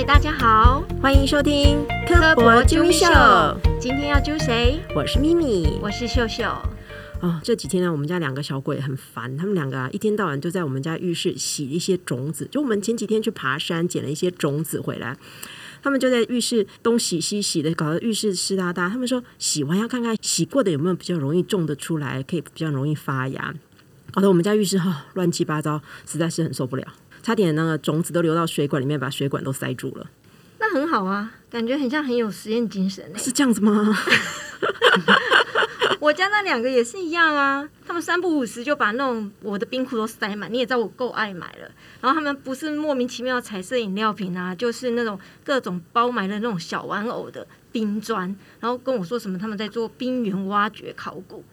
位大家好，欢迎收听科博揪咪秀秀，今天要揪谁？我是咪咪。我是秀秀。哦，这几天呢，我们家两个小鬼很烦，他们两个啊，一天到晚就在我们家浴室洗一些种子。就我们前几天去爬山，捡了一些种子回来，他们就在浴室东洗西洗的，搞得浴室湿哒哒。他们说洗完要看看洗过的有没有比较容易种得出来，可以比较容易发芽。搞得我们家浴室哈、乱七八糟，实在是很受不了，差点那个种子都流到水管里面，把水管都塞住了。那很好啊，感觉很像很有实验精神欸是这样子吗？我家那两个也是一样啊，他们三不五时就把那种我的冰库都塞满。你也知道我够爱买了，然后他们不是莫名其妙彩色饮料瓶啊，就是那种各种包埋的那种小玩偶的冰砖，然后跟我说什么他们在做冰原挖掘考古，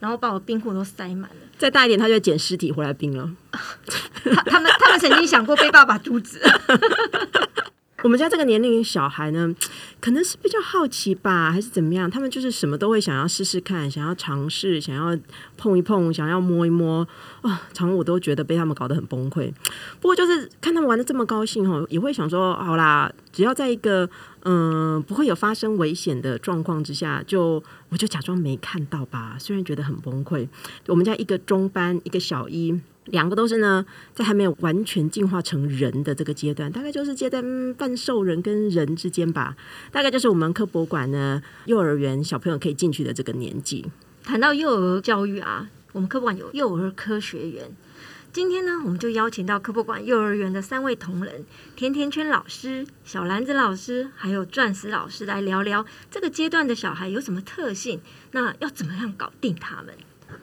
然后把我冰库都塞满了。再大一点，他就捡尸体回来冰了。他他们他们曾经想过被爸爸阻止。我们家这个年龄小孩呢，可能是比较好奇吧，还是怎么样？他们就是什么都会想要试试看，想要尝试，想要碰一碰，想要摸一摸啊。常我都觉得被他们搞得很崩溃。不过就是看他们玩的这么高兴哦，也会想说，好啦，只要在一个嗯不会有发生危险的状况之下，就我就假装没看到吧。虽然觉得很崩溃，我们家一个中班，一个小一。两个都是呢，在还没有完全进化成人的这个阶段，大概就是介在半兽人跟人之间吧。大概就是我们科博馆呢，幼儿园小朋友可以进去的这个年纪。谈到幼儿教育啊，我们科博馆有幼儿科学园。今天呢，我们就邀请到科博馆幼儿园的三位同仁，甜甜圈老师、小篮子老师，还有钻石老师来聊聊这个阶段的小孩有什么特性，那要怎么样搞定他们？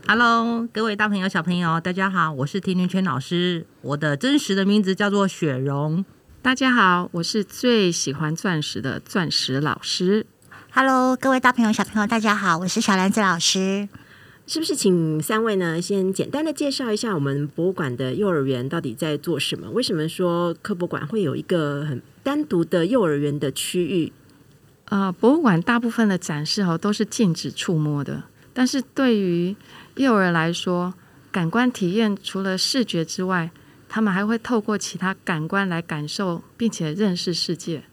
Hello，各位大朋友、小朋友，大家好，我是甜甜圈老师，我的真实的名字叫做雪蓉。大家好，我是最喜欢钻石的钻石老师。Hello，各位大朋友、小朋友，大家好，我是小兰子老师。是不是请三位呢，先简单的介绍一下我们博物馆的幼儿园到底在做什么？为什么说科博馆会有一个很单独的幼儿园的区域？呃，博物馆大部分的展示哦都是禁止触摸的，但是对于幼儿来说，感官体验除了视觉之外，他们还会透过其他感官来感受并且认识世界。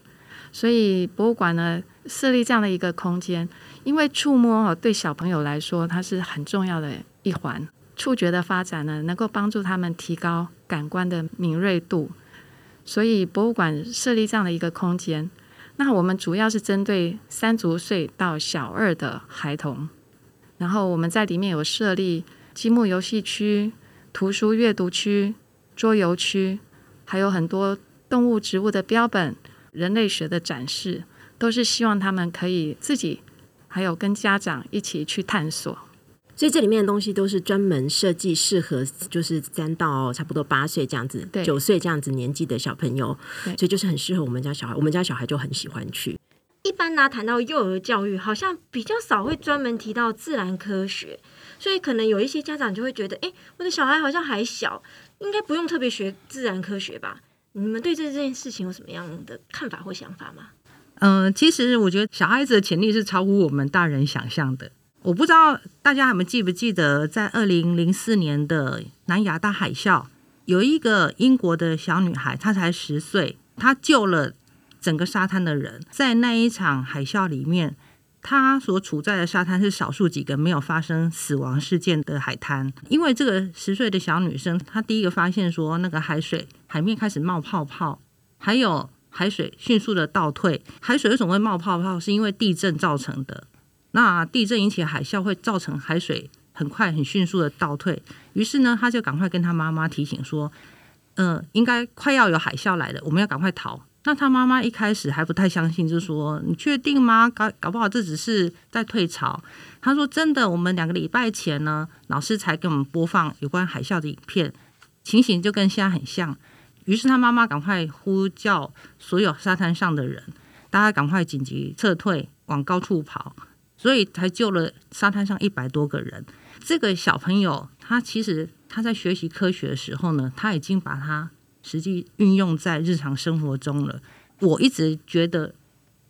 所以博物馆呢设立这样的一个空间，因为触摸对小朋友来说它是很重要的一环，触觉的发展呢能够帮助他们提高感官的敏锐度，所以博物馆设立这样的一个空间。那我们主要是针对三足岁到小二的孩童，然后我们在里面有设立积木游戏区、图书阅读区、桌游区，还有很多动物、植物的标本、人类学的展示，都是希望他们可以自己还有跟家长一起去探索。所以这里面的东西都是专门设计适合，就是三到差不多八岁这样子，对九岁这样子年纪的小朋友，对所以就是很适合我们家小孩。我们家小孩就很喜欢去。一般呢，谈到幼儿教育，好像比较少会专门提到自然科学，所以可能有一些家长就会觉得，哎，我的小孩好像还小，应该不用特别学自然科学吧？你们对这这件事情有什么样的看法或想法吗？嗯、其实我觉得小孩子的潜力是超乎我们大人想象的。我不知道大家还们记不记得，在二零零四年的南亚大海啸，有一个英国的小女孩，她才十岁，她救了整个沙滩的人。在那一场海啸里面，她所处在的沙滩是少数几个没有发生死亡事件的海滩。因为这个十岁的小女生，她第一个发现说，那个海水海面开始冒泡泡，还有海水迅速的倒退。海水为什么会冒泡泡？是因为地震造成的。那地震引起海啸会造成海水很快很迅速的倒退。于是呢，他就赶快跟他妈妈提醒说：“呃，应该快要有海啸来了，我们要赶快逃。”那他妈妈一开始还不太相信，就说：“你确定吗？搞搞不好这只是在退潮。”他说：“真的，我们两个礼拜前呢，老师才给我们播放有关海啸的影片，情形就跟现在很像。”于是他妈妈赶快呼叫所有沙滩上的人，大家赶快紧急撤退，往高处跑，所以才救了沙滩上一百多个人。这个小朋友他其实他在学习科学的时候呢，他已经把他实际运用在日常生活中了。我一直觉得，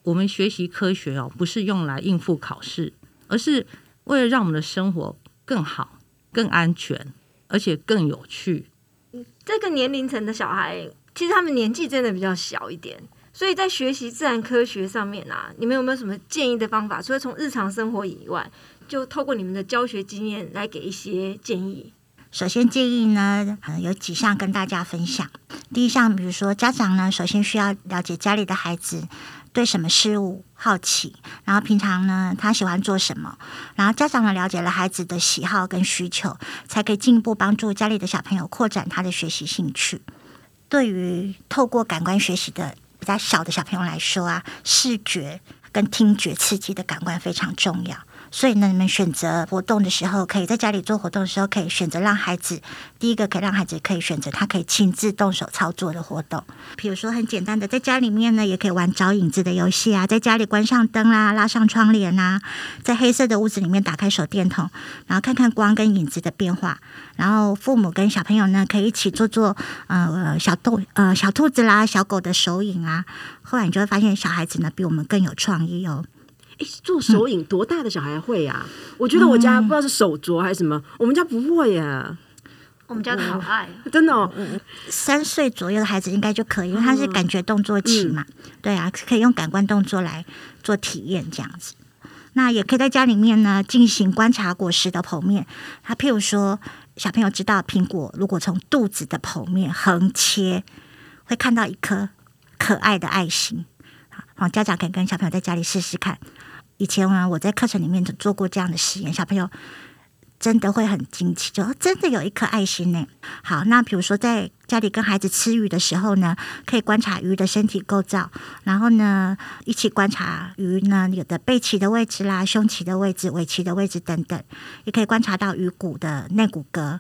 我们学习科学哦，不是用来应付考试，而是为了让我们的生活更好、更安全，而且更有趣。这个年龄层的小孩，其实他们年纪真的比较小一点，所以在学习自然科学上面啊，你们有没有什么建议的方法？除了从日常生活以外，就透过你们的教学经验来给一些建议。首先建议呢，呃，有几项跟大家分享。第一项，比如说家长呢，首先需要了解家里的孩子对什么事物好奇，然后平常呢他喜欢做什么，然后家长呢了解了孩子的喜好跟需求，才可以进一步帮助家里的小朋友扩展他的学习兴趣。对于透过感官学习的比较小的小朋友来说啊，视觉跟听觉刺激的感官非常重要。所以呢，你们选择活动的时候，可以在家里做活动的时候，可以选择让孩子第一个可以让孩子可以选择他可以亲自动手操作的活动，比如说很简单的，在家里面呢，也可以玩找影子的游戏啊，在家里关上灯啦，拉上窗帘啊，在黑色的屋子里面打开手电筒，然后看看光跟影子的变化，然后父母跟小朋友呢，可以一起做做呃小动呃小兔子啦、小狗的手影啊，后来你就会发现小孩子呢比我们更有创意哦。哎，做手影多大的小孩会呀？我觉得我家不知道是手镯还是什么，我们家不会呀。我们家的好爱，真的哦。三岁左右的孩子应该就可以，因为他是感觉动作期嘛。对啊，可以用感官动作来做体验这样子。那也可以在家里面呢进行观察果实的剖面。他譬如说，小朋友知道苹果如果从肚子的剖面横切，会看到一颗可爱的爱心。好，家长可以跟小朋友在家里试试看。以前呢，我在课程里面做过这样的实验，小朋友真的会很惊奇，就真的有一颗爱心呢。好，那比如说在家里跟孩子吃鱼的时候呢，可以观察鱼的身体构造，然后呢一起观察鱼呢有的背鳍的位置啦、胸鳍的位置、尾鳍的位置等等，也可以观察到鱼骨的内骨骼。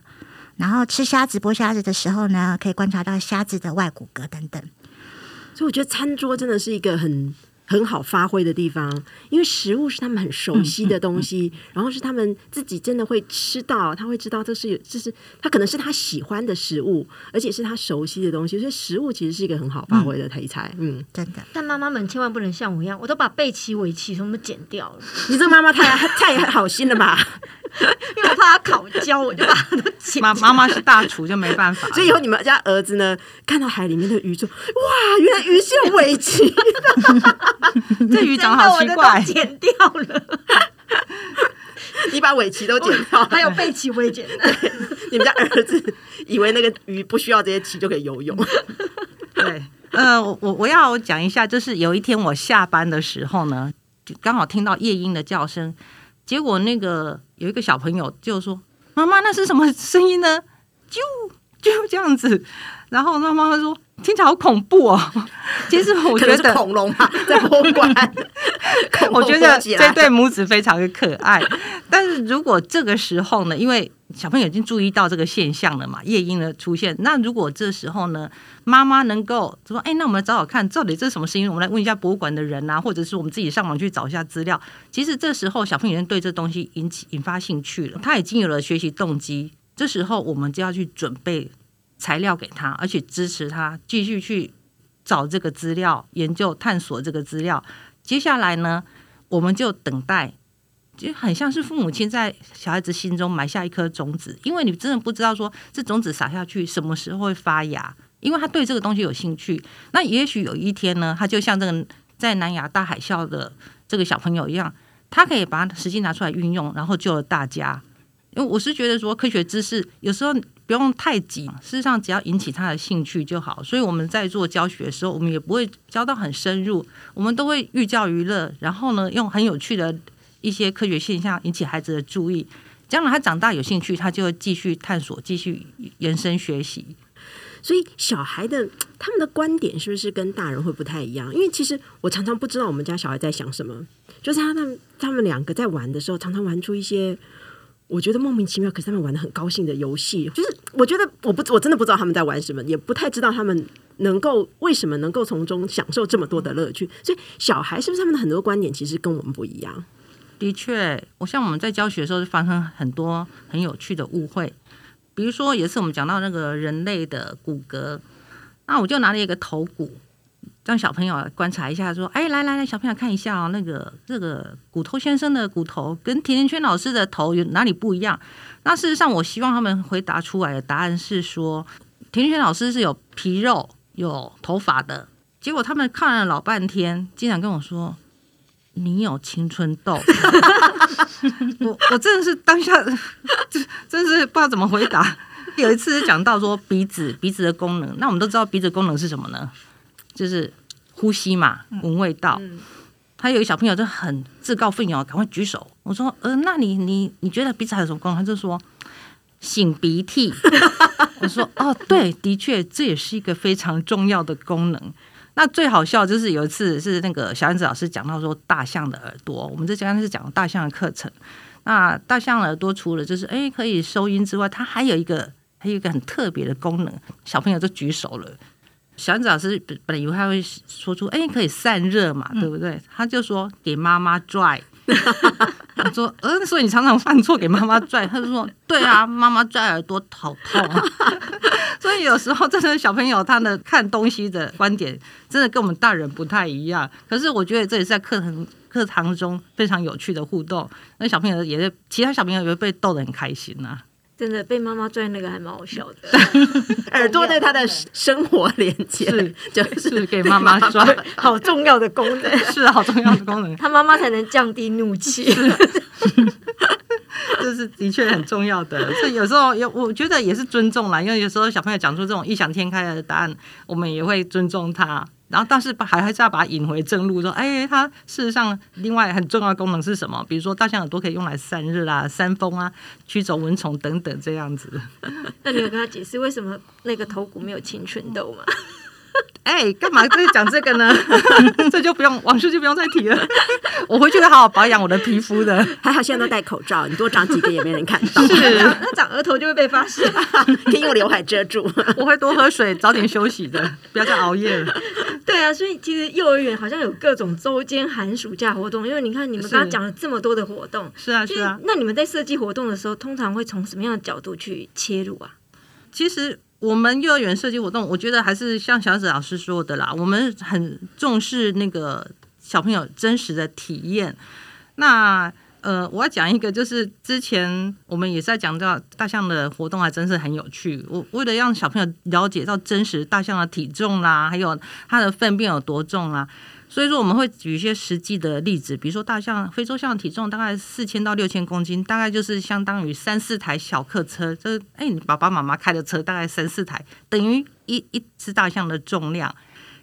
然后吃虾子、剥虾子的时候呢，可以观察到虾子的外骨骼等等。所以我觉得餐桌真的是一个很。很好发挥的地方，因为食物是他们很熟悉的东西，然后是他们自己真的会吃到，他会知道这是有，这是他可能是他喜欢的食物，而且是他熟悉的东西，所以食物其实是一个很好发挥的题材。嗯，真的。但妈妈们千万不能像我一样，我都把背鳍、尾鳍什么剪掉了。你这妈妈太太好心了吧？因为我怕他烤焦，我就把它都剪。妈妈妈是大厨，就没办法。所以以后你们家儿子呢，看到海里面的鱼，就：“哇，原来鱼是有尾鳍的。”这鱼长好奇怪，剪掉了。你把尾鳍都剪掉，还有背鳍我也剪了。你们家儿子以为那个鱼不需要这些鳍就可以游泳。对，呃，我我要讲一下，就是有一天我下班的时候呢，就刚好听到夜莺的叫声，结果那个有一个小朋友就说：“妈妈，那是什么声音呢？”就就这样子，然后那妈妈说。听起来好恐怖哦！其实我觉得恐龙嘛，在博物馆，我觉得这对母子非常的可爱。但是如果这个时候呢，因为小朋友已经注意到这个现象了嘛，夜莺的出现，那如果这时候呢，妈妈能够说：“哎，那我们来找找看，到底这是什么声音？”我们来问一下博物馆的人啊，或者是我们自己上网去找一下资料。其实这时候小朋友已经对这东西引起引发兴趣了，他已经有了学习动机。这时候我们就要去准备。材料给他，而且支持他继续去找这个资料、研究、探索这个资料。接下来呢，我们就等待，就很像是父母亲在小孩子心中埋下一颗种子，因为你真的不知道说这种子撒下去什么时候会发芽，因为他对这个东西有兴趣。那也许有一天呢，他就像这个在南亚大海啸的这个小朋友一样，他可以把实际拿出来运用，然后救了大家。因为我是觉得说，科学知识有时候。不用太紧，事实上只要引起他的兴趣就好。所以我们在做教学的时候，我们也不会教到很深入，我们都会寓教于乐，然后呢，用很有趣的一些科学现象引起孩子的注意。将来他长大有兴趣，他就会继续探索，继续延伸学习。所以小孩的他们的观点是不是跟大人会不太一样？因为其实我常常不知道我们家小孩在想什么，就是他们他们两个在玩的时候，常常玩出一些。我觉得莫名其妙，可是他们玩的很高兴的游戏，就是我觉得我不我真的不知道他们在玩什么，也不太知道他们能够为什么能够从中享受这么多的乐趣。所以小孩是不是他们的很多观点其实跟我们不一样？的确，我像我们在教学的时候，就发生很多很有趣的误会。比如说，有一次我们讲到那个人类的骨骼，那我就拿了一个头骨。让小朋友观察一下，说：“哎，来来来，小朋友看一下哦，那个这个骨头先生的骨头跟甜甜圈老师的头有哪里不一样？”那事实上，我希望他们回答出来的答案是说，甜甜圈老师是有皮肉、有头发的，结果他们看了老半天，竟然跟我说：“你有青春痘。我”我真的是当下，真是不知道怎么回答。有一次讲到说鼻子鼻子的功能，那我们都知道鼻子功能是什么呢？就是呼吸嘛，闻味道。他有一个小朋友就很自告奋勇，赶快举手。我说：“呃，那你你你觉得鼻子还有什么功能？”他就说：“擤鼻涕。”我说：“哦，对，的确，这也是一个非常重要的功能。”那最好笑就是有一次是那个小燕子老师讲到说大象的耳朵，我们这刚刚是讲大象的课程。那大象耳朵除了就是哎可以收音之外，它还有一个还有一个很特别的功能，小朋友就举手了。小燕子老师本本来以为他会说出哎可以散热嘛，对不对？他就说给妈妈拽。我说嗯，所以你常常犯错给妈妈拽。他就说对啊，妈妈拽耳朵好痛。啊 所以有时候真的小朋友他的看东西的观点真的跟我们大人不太一样。可是我觉得这也是在课堂课堂中非常有趣的互动。那小朋友也是其他小朋友也会被逗得很开心呐。真的被妈妈拽那个还蛮好笑的，耳朵对他的生活连接是就是给妈妈拽，好重要的功能，是好重要的功能。他妈妈才能降低怒气。这是的确很重要的，所以有时候有我觉得也是尊重啦，因为有时候小朋友讲出这种异想天开的答案，我们也会尊重他。然后，但是把还还是要把它引回正路，说，哎，它事实上另外很重要的功能是什么？比如说，大象耳朵可以用来散热啦、扇风啊、驱走蚊虫等等这样子。那你有跟他解释为什么那个头骨没有青春痘吗？哎，干嘛在讲这个呢？这就不用往事就不用再提了。我回去会好好保养我的皮肤的。还好现在都戴口罩，你多长几个也没人看到。是，那长额头就会被发现，可以用刘海遮住。我会多喝水，早点休息的，不要再熬夜了。对啊，所以其实幼儿园好像有各种周间、寒暑假活动，因为你看你们刚刚讲了这么多的活动，是啊，是啊。那你们在设计活动的时候，通常会从什么样的角度去切入啊？其实。我们幼儿园设计活动，我觉得还是像小紫老师说的啦，我们很重视那个小朋友真实的体验。那呃，我要讲一个，就是之前我们也是在讲到大象的活动，还真是很有趣。我为了让小朋友了解到真实大象的体重啦，还有它的粪便有多重啦。所以说我们会举一些实际的例子，比如说大象、非洲象的体重大概四千到六千公斤，大概就是相当于三四台小客车。这哎，你爸爸妈妈开的车大概三四台，等于一一只大象的重量。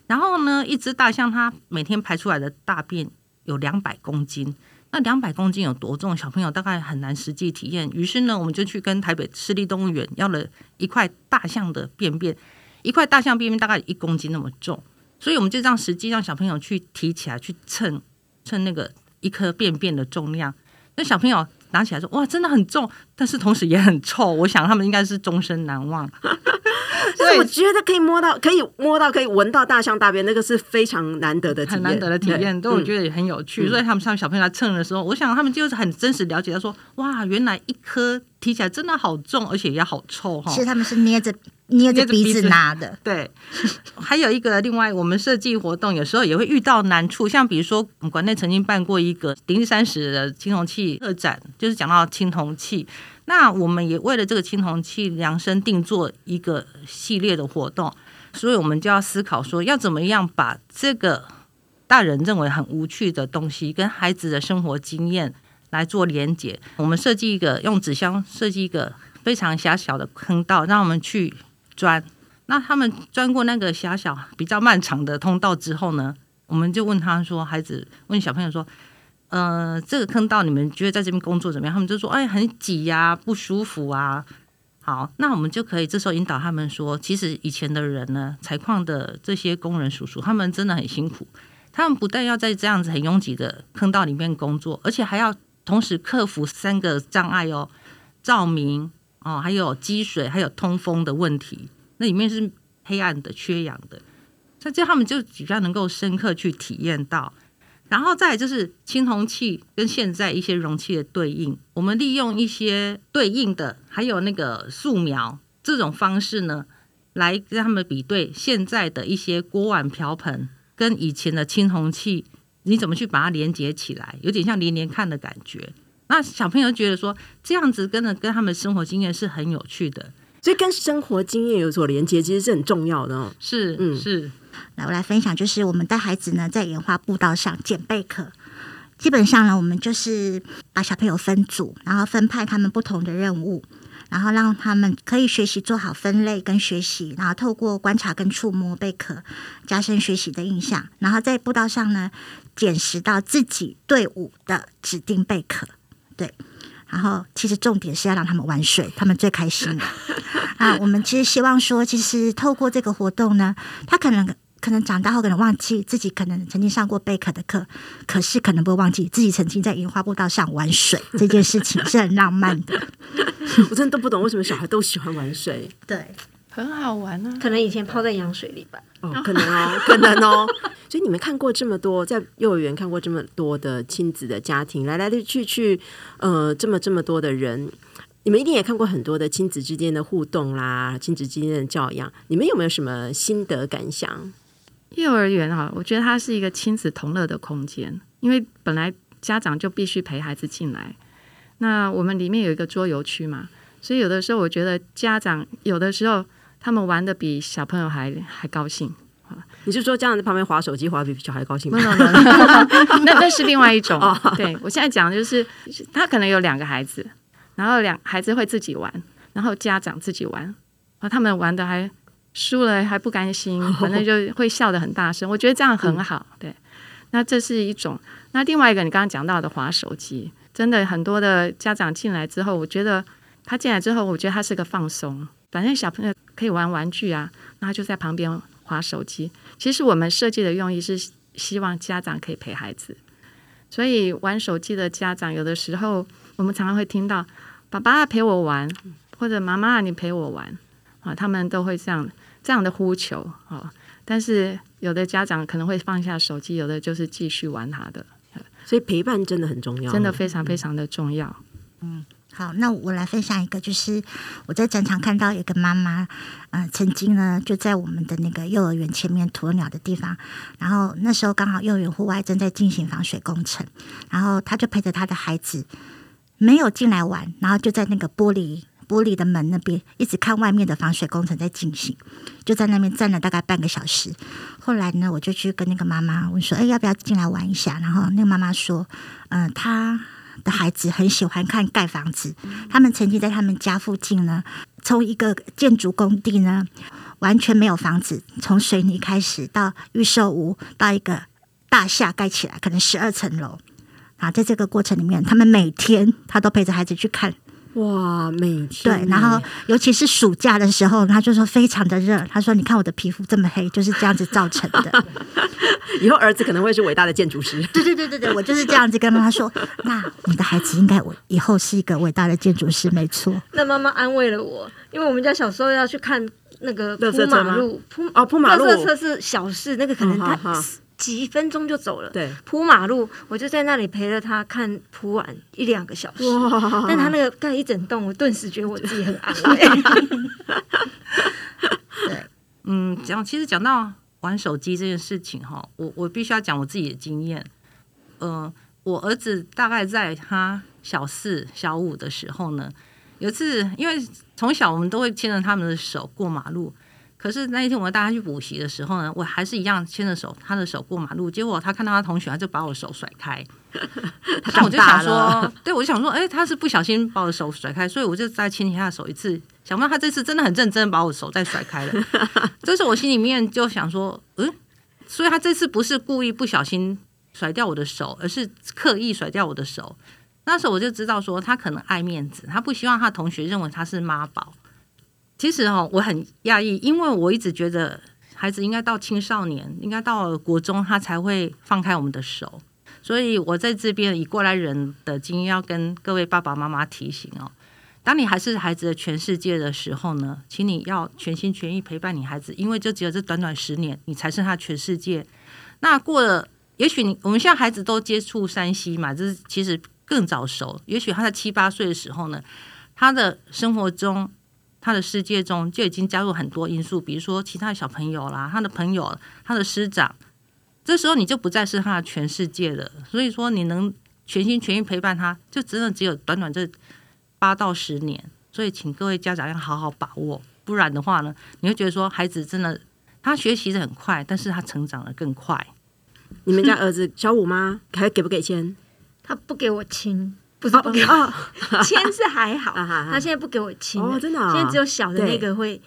然后呢，一只大象它每天排出来的大便有两百公斤，那两百公斤有多重？小朋友大概很难实际体验。于是呢，我们就去跟台北市立动物园要了一块大象的便便，一块大象便便大概一公斤那么重。所以我们就让实际让小朋友去提起来，去称称那个一颗便便的重量。那小朋友拿起来说：“哇，真的很重，但是同时也很臭。”我想他们应该是终身难忘。所以我觉得可以摸到，可以摸到，可以闻到大象大便，那个是非常难得的体验，很难得的体验。都我觉得也很有趣。所以他们上小朋友来称的时候，我想他们就是很真实了解到说：“哇，原来一颗提起来真的好重，而且也好臭。”哈，其实他们是捏着。捏着鼻子拿的，对。还有一个，另外我们设计活动有时候也会遇到难处，像比如说，我们馆内曾经办过一个零三十的青铜器特展，就是讲到青铜器。那我们也为了这个青铜器量身定做一个系列的活动，所以我们就要思考说，要怎么样把这个大人认为很无趣的东西，跟孩子的生活经验来做连接。我们设计一个用纸箱设计一个非常狭小的坑道，让我们去。钻，那他们钻过那个狭小、比较漫长的通道之后呢？我们就问他说：“孩子，问小朋友说，呃，这个坑道你们觉得在这边工作怎么样？”他们就说：“哎，很挤呀，不舒服啊。”好，那我们就可以这时候引导他们说：“其实以前的人呢，采矿的这些工人叔叔，他们真的很辛苦。他们不但要在这样子很拥挤的坑道里面工作，而且还要同时克服三个障碍哦，照明。”哦，还有积水，还有通风的问题，那里面是黑暗的、缺氧的，所以这他们就比较能够深刻去体验到。然后再就是青铜器跟现在一些容器的对应，我们利用一些对应的，还有那个素描这种方式呢，来跟他们比对现在的一些锅碗瓢盆跟以前的青铜器，你怎么去把它连接起来，有点像连连看的感觉。那小朋友觉得说这样子跟着跟他们生活经验是很有趣的，所以跟生活经验有所连接，其实是很重要的哦。是，嗯是，来，我来分享，就是我们带孩子呢在研花步道上捡贝壳。基本上呢，我们就是把小朋友分组，然后分派他们不同的任务，然后让他们可以学习做好分类跟学习，然后透过观察跟触摸贝壳，加深学习的印象，然后在步道上呢捡拾到自己队伍的指定贝壳。对，然后其实重点是要让他们玩水，他们最开心了。啊，我们其实希望说，其实透过这个活动呢，他可能可能长大后可能忘记自己可能曾经上过贝壳的课，可是可能不会忘记自己曾经在樱花步道上玩水这件事情 是很浪漫的。我真的都不懂为什么小孩都喜欢玩水对，很好玩啊。可能以前泡在羊水里吧。哦，可能哦，可能哦。所以你们看过这么多，在幼儿园看过这么多的亲子的家庭，来来去去，呃，这么这么多的人。你们一定也看过很多的亲子之间的互动啦，亲子之间的教养，你们有没有什么心得感想？幼儿园啊，我觉得它是一个亲子同乐的空间，因为本来家长就必须陪孩子进来。那我们里面有一个桌游区嘛，所以有的时候我觉得家长有的时候他们玩的比小朋友还还高兴。你是说家长在旁边划手机，划比小孩高兴吗？那那是另外一种。对我现在讲的就是，他可能有两个孩子，然后两孩子会自己玩，然后家长自己玩，然后，他们玩的还输了还不甘心，反正就会笑得很大声。我觉得这样很好。对，那这是一种。那另外一个，你刚刚讲到的划手机，真的很多的家长进来之后，我觉得他进来之后，我觉得他是个放松。反正小朋友可以玩玩具啊，那他就在旁边划手机。其实我们设计的用意是希望家长可以陪孩子，所以玩手机的家长有的时候，我们常常会听到“爸爸陪我玩”或者“妈妈你陪我玩”啊，他们都会这样这样的呼求啊。但是有的家长可能会放下手机，有的就是继续玩他的，所以陪伴真的很重要，真的非常非常的重要。好，那我来分享一个，就是我在展场看到一个妈妈，呃，曾经呢就在我们的那个幼儿园前面鸵鸟的地方，然后那时候刚好幼儿园户外正在进行防水工程，然后她就陪着她的孩子没有进来玩，然后就在那个玻璃玻璃的门那边一直看外面的防水工程在进行，就在那边站了大概半个小时。后来呢，我就去跟那个妈妈问说：“哎，要不要进来玩一下？”然后那个妈妈说：“嗯、她。”的孩子很喜欢看盖房子，他们曾经在他们家附近呢，从一个建筑工地呢，完全没有房子，从水泥开始到预售屋，到一个大厦盖起来，可能十二层楼。啊，在这个过程里面，他们每天他都陪着孩子去看，哇，每天对，然后尤其是暑假的时候，他就说非常的热，他说你看我的皮肤这么黑，就是这样子造成的。以后儿子可能会是伟大的建筑师。对对对对对，我就是这样子跟妈妈说。那你的孩子应该我以后是一个伟大的建筑师，没错。那妈妈安慰了我，因为我们家小时候要去看那个铺马路，铺哦铺马路垃圾车是小事，那个可能嗯好好他几分钟就走了。对，铺马路，我就在那里陪着他看铺完一两个小时。哇但他那个盖一整栋，我顿时觉得我自己很安慰。嗯，讲其实讲到玩手机这件事情哈，我我必须要讲我自己的经验。呃，我儿子大概在他小四、小五的时候呢，有一次因为从小我们都会牵着他们的手过马路，可是那一天我带他去补习的时候呢，我还是一样牵着手他的手过马路，结果他看到他同学，他就把我手甩开。那我就想说，对我就想说，哎、他是不小心把我的手甩开，所以我就再牵起他的手一次。想不到他这次真的很认真地把我手再甩开了，这时候我心里面就想说，嗯，所以他这次不是故意不小心甩掉我的手，而是刻意甩掉我的手。那时候我就知道说，他可能爱面子，他不希望他同学认为他是妈宝。其实哦，我很讶异，因为我一直觉得孩子应该到青少年，应该到国中，他才会放开我们的手。所以我在这边以过来人的经验，要跟各位爸爸妈妈提醒哦，当你还是孩子的全世界的时候呢，请你要全心全意陪伴你孩子，因为就只有这短短十年，你才是他全世界。那过了，也许你我们现在孩子都接触山西嘛，这是其实更早熟。也许他在七八岁的时候呢，他的生活中、他的世界中就已经加入很多因素，比如说其他的小朋友啦、他的朋友、他的师长。这时候你就不再是他的全世界了。所以说，你能全心全意陪伴他，就真的只有短短这八到十年。所以请各位家长要好好把握，不然的话呢，你会觉得说孩子真的他学习的很快，但是他成长的更快。你们家儿子小五吗？还给不给钱？他不给我亲，不是不给签字还好，他现在不给我签了哦真的啊？现在只有小的那对。个会，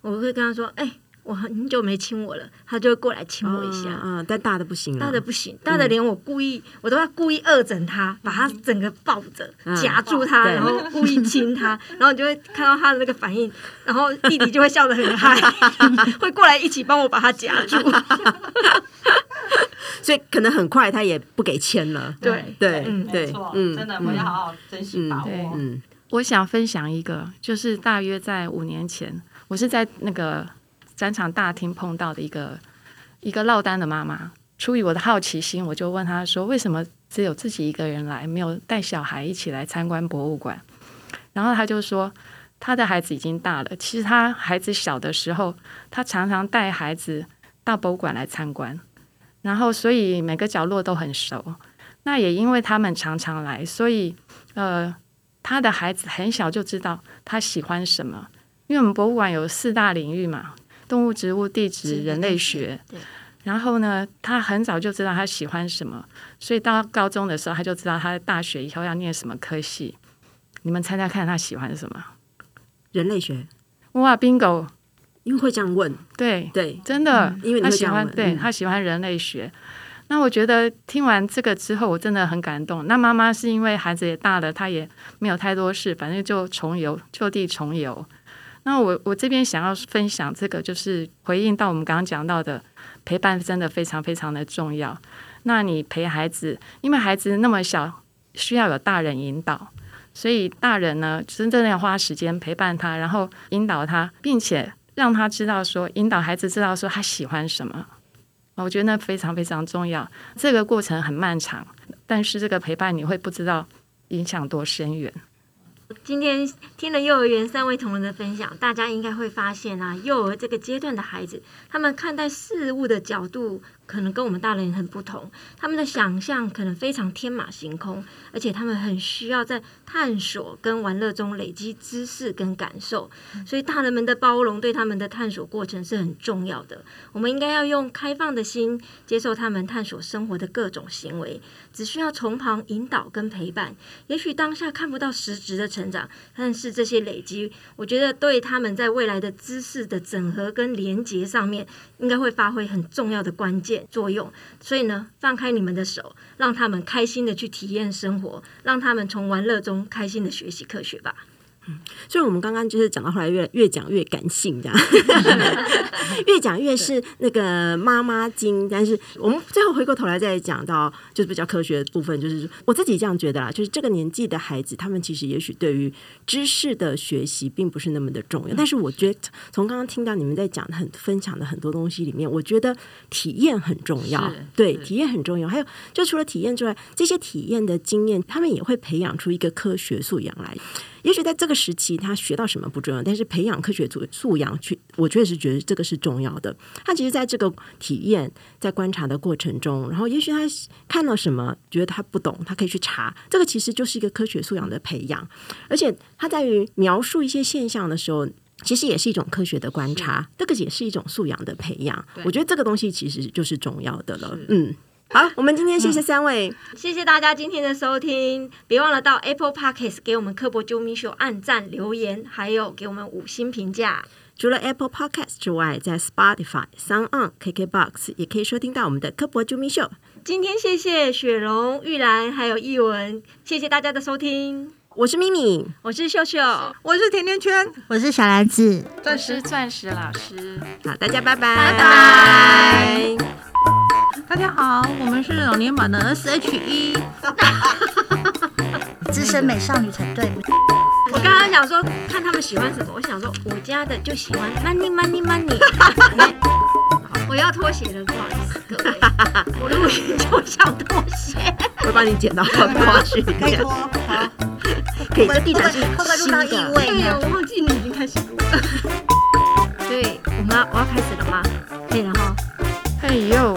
我会跟他说，哎、我很久没亲我了，他就会过来亲我一下。嗯，嗯但大的不行了，大的不行，大的连我故意，我都要故意恶整他，把他整个抱着嗯。夹住他，然后故意亲他，然后你就会看到他的那个反应，然后弟弟就会笑得很嗨，会过来一起帮我把他夹住。所以可能很快他也不给签了。对，对嗯对，嗯，的，我们要好好珍惜把握。嗯。我想分享一个，就是大约在五年前，我是在那个展场大厅碰到的一个一个落单的妈妈。出于我的好奇心，我就问她说：“为什么只有自己一个人来，没有带小孩一起来参观博物馆？”然后她就说：“她的孩子已经大了，其实她孩子小的时候，她常常带孩子到博物馆来参观，然后所以每个角落都很熟。那也因为他们常常来，所以呃，她的孩子很小就知道他喜欢什么，因为我们博物馆有四大领域嘛，动物、植物、地质、人类学。对。然后呢，他很早就知道他喜欢什么，所以到高中的时候，他就知道他大学以后要念什么科系。你们猜猜看，他喜欢什么？人类学，哇，bingo！因为会这样问，对，对，真的，因为他喜欢对、嗯他喜欢人类学。那我觉得听完这个之后，我真的很感动。那妈妈是因为孩子也大了，她也没有太多事，反正就重游，就地重游。那我我这边想要分享这个，就是回应到我们刚刚讲到的陪伴，真的非常非常的重要。那你陪孩子，因为孩子那么小，需要有大人引导，所以大人呢，真正要花时间陪伴他，然后引导他，并且让他知道说，引导孩子知道说他喜欢什么。我觉得那非常非常重要。这个过程很漫长，但是这个陪伴你会不知道影响多深远。今天听了幼儿园三位同仁的分享，大家应该会发现啊，幼儿这个阶段的孩子，他们看待事物的角度可能跟我们大人很不同，他们的想象可能非常天马行空，而且他们很需要在探索跟玩乐中累积知识跟感受，所以大人们的包容对他们的探索过程是很重要的。我们应该要用开放的心接受他们探索生活的各种行为，只需要从旁引导跟陪伴。也许当下看不到实质的成长，但是这些累积，我觉得对他们在未来的知识的整合跟连结上面，应该会发挥很重要的关键作用。所以呢，放开你们的手，让他们开心的去体验生活，让他们从玩乐中开心的学习科学吧。所以我们刚刚就是讲到后来越越讲越感性，这样 越讲越是那个妈妈经。但是我们最后回过头来再讲到就是比较科学的部分，就是我自己这样觉得啦，就是这个年纪的孩子，他们其实也许对于知识的学习并不是那么的重要。但是我觉得从刚刚听到你们在讲很分享的很多东西里面，我觉得体验很重要，对，体验很重要。还有就除了体验之外，这些体验的经验，他们也会培养出一个科学素养来。也许在这个时期，他学到什么不重要，但是培养科学素素养去，我确实觉得这个是重要的。他其实在这个体验、在观察的过程中，然后也许他看到什么，觉得他不懂，他可以去查，这个其实就是一个科学素养的培养。而且他在于描述一些现象的时候。其实也是一种科学的观察，这个也是一种素养的培养。我觉得这个东西其实就是重要的了。嗯，好，我们今天谢谢三位。谢谢大家今天的收听，别忘了到 Apple Podcast 给我们科博啾咪秀按赞、留言，还有给我们五星评价。除了 Apple Podcast 之外，在 Spotify、Sound On、KKBox 也可以收听到我们的科博啾咪秀。今天谢谢雪蓉、玉兰还有艺文，谢谢大家的收听，我是咪咪，我是秀秀。我是甜甜圈，我是小兰子，钻石钻石老师。好，大家拜拜，拜拜。大家好，我们是老年版的 S.H.E。资深美少女团队。我刚刚想说，看他们喜欢什么，我想说我家的就喜欢 money money money。我要拖鞋了，不好意思各位，我录音就想拖鞋。我帮你剪到过去，可以脱，好，可以，这地毯是会不会录新到异的。对呀？我忘记你已经开始录了。所以我们要我要开始了吗？可以了哈。嘿呦！